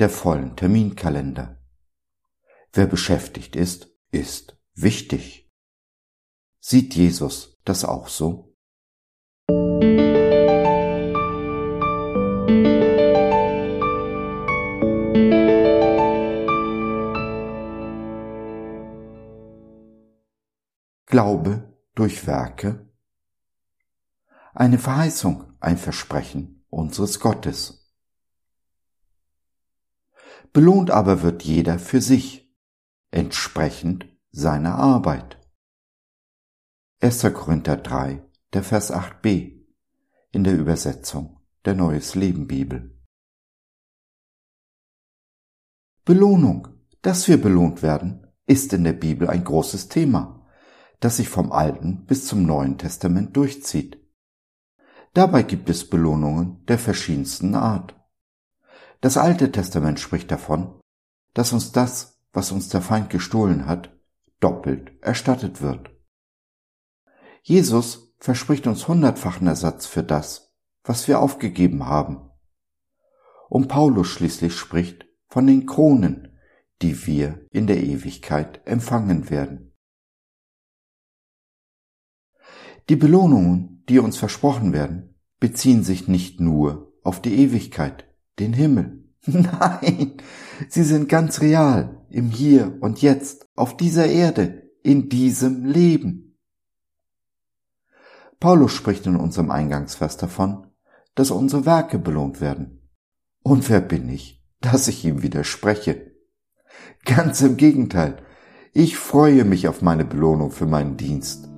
der vollen Terminkalender. Wer beschäftigt ist, ist wichtig. Sieht Jesus das auch so? Glaube durch Werke? Eine Verheißung, ein Versprechen unseres Gottes. Belohnt aber wird jeder für sich, entsprechend seiner Arbeit. 1. Korinther 3, der Vers 8b in der Übersetzung der Neues Leben Bibel. Belohnung, dass wir belohnt werden, ist in der Bibel ein großes Thema das sich vom Alten bis zum Neuen Testament durchzieht. Dabei gibt es Belohnungen der verschiedensten Art. Das Alte Testament spricht davon, dass uns das, was uns der Feind gestohlen hat, doppelt erstattet wird. Jesus verspricht uns hundertfachen Ersatz für das, was wir aufgegeben haben. Und Paulus schließlich spricht von den Kronen, die wir in der Ewigkeit empfangen werden. Die Belohnungen, die uns versprochen werden, beziehen sich nicht nur auf die Ewigkeit, den Himmel. Nein, sie sind ganz real, im Hier und Jetzt, auf dieser Erde, in diesem Leben. Paulus spricht in unserem Eingangsvers davon, dass unsere Werke belohnt werden. Und wer bin ich, dass ich ihm widerspreche? Ganz im Gegenteil, ich freue mich auf meine Belohnung für meinen Dienst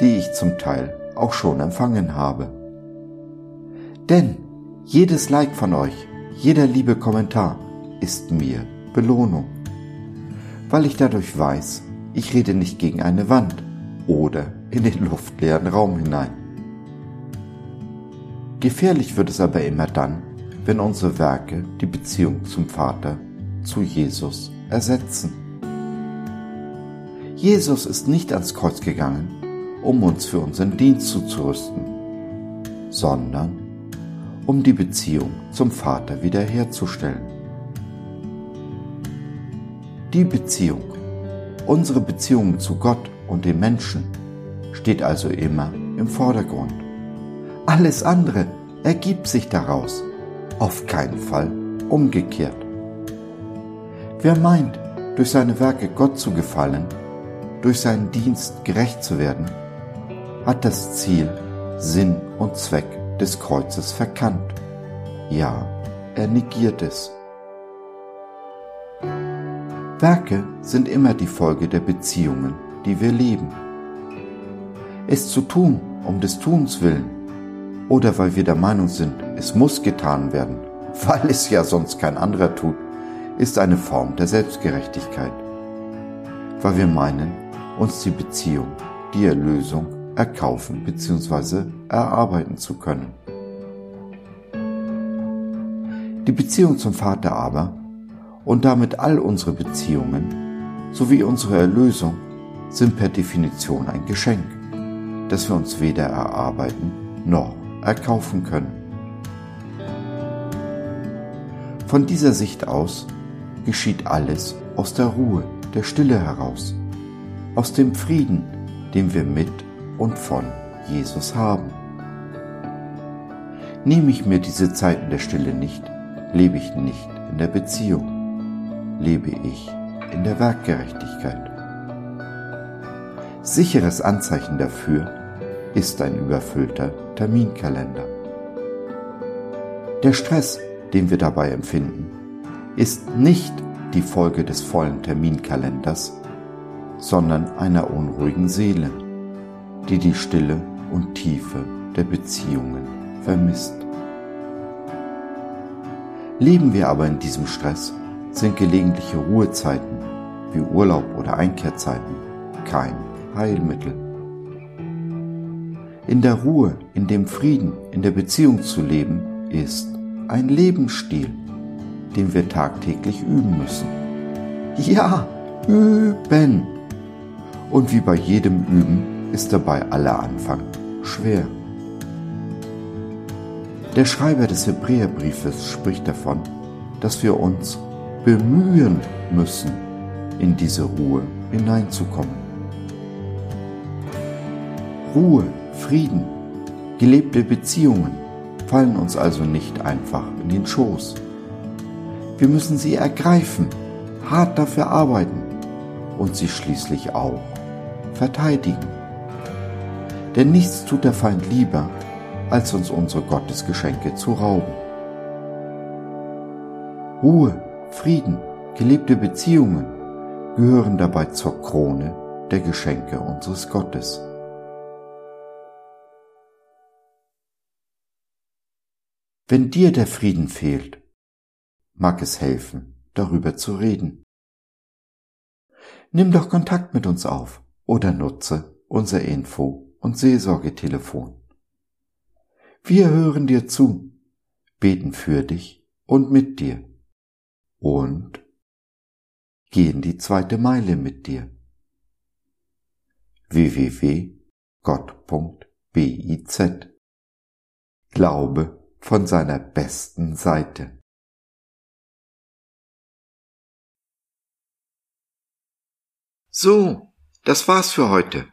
die ich zum Teil auch schon empfangen habe. Denn jedes Like von euch, jeder liebe Kommentar ist mir Belohnung, weil ich dadurch weiß, ich rede nicht gegen eine Wand oder in den luftleeren Raum hinein. Gefährlich wird es aber immer dann, wenn unsere Werke die Beziehung zum Vater, zu Jesus ersetzen. Jesus ist nicht ans Kreuz gegangen, um uns für unseren Dienst zuzurüsten, sondern um die Beziehung zum Vater wiederherzustellen. Die Beziehung, unsere Beziehung zu Gott und den Menschen, steht also immer im Vordergrund. Alles andere ergibt sich daraus, auf keinen Fall umgekehrt. Wer meint, durch seine Werke Gott zu gefallen, durch seinen Dienst gerecht zu werden, hat das Ziel, Sinn und Zweck des Kreuzes verkannt. Ja, er negiert es. Werke sind immer die Folge der Beziehungen, die wir leben. Es zu tun, um des Tuns willen, oder weil wir der Meinung sind, es muss getan werden, weil es ja sonst kein anderer tut, ist eine Form der Selbstgerechtigkeit, weil wir meinen, uns die Beziehung, die Erlösung erkaufen bzw. erarbeiten zu können. Die Beziehung zum Vater aber und damit all unsere Beziehungen sowie unsere Erlösung sind per Definition ein Geschenk, das wir uns weder erarbeiten noch erkaufen können. Von dieser Sicht aus geschieht alles aus der Ruhe, der Stille heraus, aus dem Frieden, den wir mit und von Jesus haben. Nehme ich mir diese Zeiten der Stille nicht, lebe ich nicht in der Beziehung, lebe ich in der Werkgerechtigkeit. Sicheres Anzeichen dafür ist ein überfüllter Terminkalender. Der Stress, den wir dabei empfinden, ist nicht die Folge des vollen Terminkalenders, sondern einer unruhigen Seele die die Stille und Tiefe der Beziehungen vermisst. Leben wir aber in diesem Stress, sind gelegentliche Ruhezeiten wie Urlaub oder Einkehrzeiten kein Heilmittel. In der Ruhe, in dem Frieden, in der Beziehung zu leben, ist ein Lebensstil, den wir tagtäglich üben müssen. Ja, üben. Und wie bei jedem Üben ist dabei aller Anfang schwer. Der Schreiber des Hebräerbriefes spricht davon, dass wir uns bemühen müssen, in diese Ruhe hineinzukommen. Ruhe, Frieden, gelebte Beziehungen fallen uns also nicht einfach in den Schoß. Wir müssen sie ergreifen, hart dafür arbeiten und sie schließlich auch verteidigen. Denn nichts tut der Feind lieber, als uns unsere Gottesgeschenke zu rauben. Ruhe, Frieden, gelebte Beziehungen gehören dabei zur Krone der Geschenke unseres Gottes. Wenn dir der Frieden fehlt, mag es helfen, darüber zu reden. Nimm doch Kontakt mit uns auf oder nutze unser Info- und Seelsorgetelefon. Wir hören dir zu, beten für dich und mit dir und gehen die zweite Meile mit dir. www.gott.biz Glaube von seiner besten Seite. So, das war's für heute.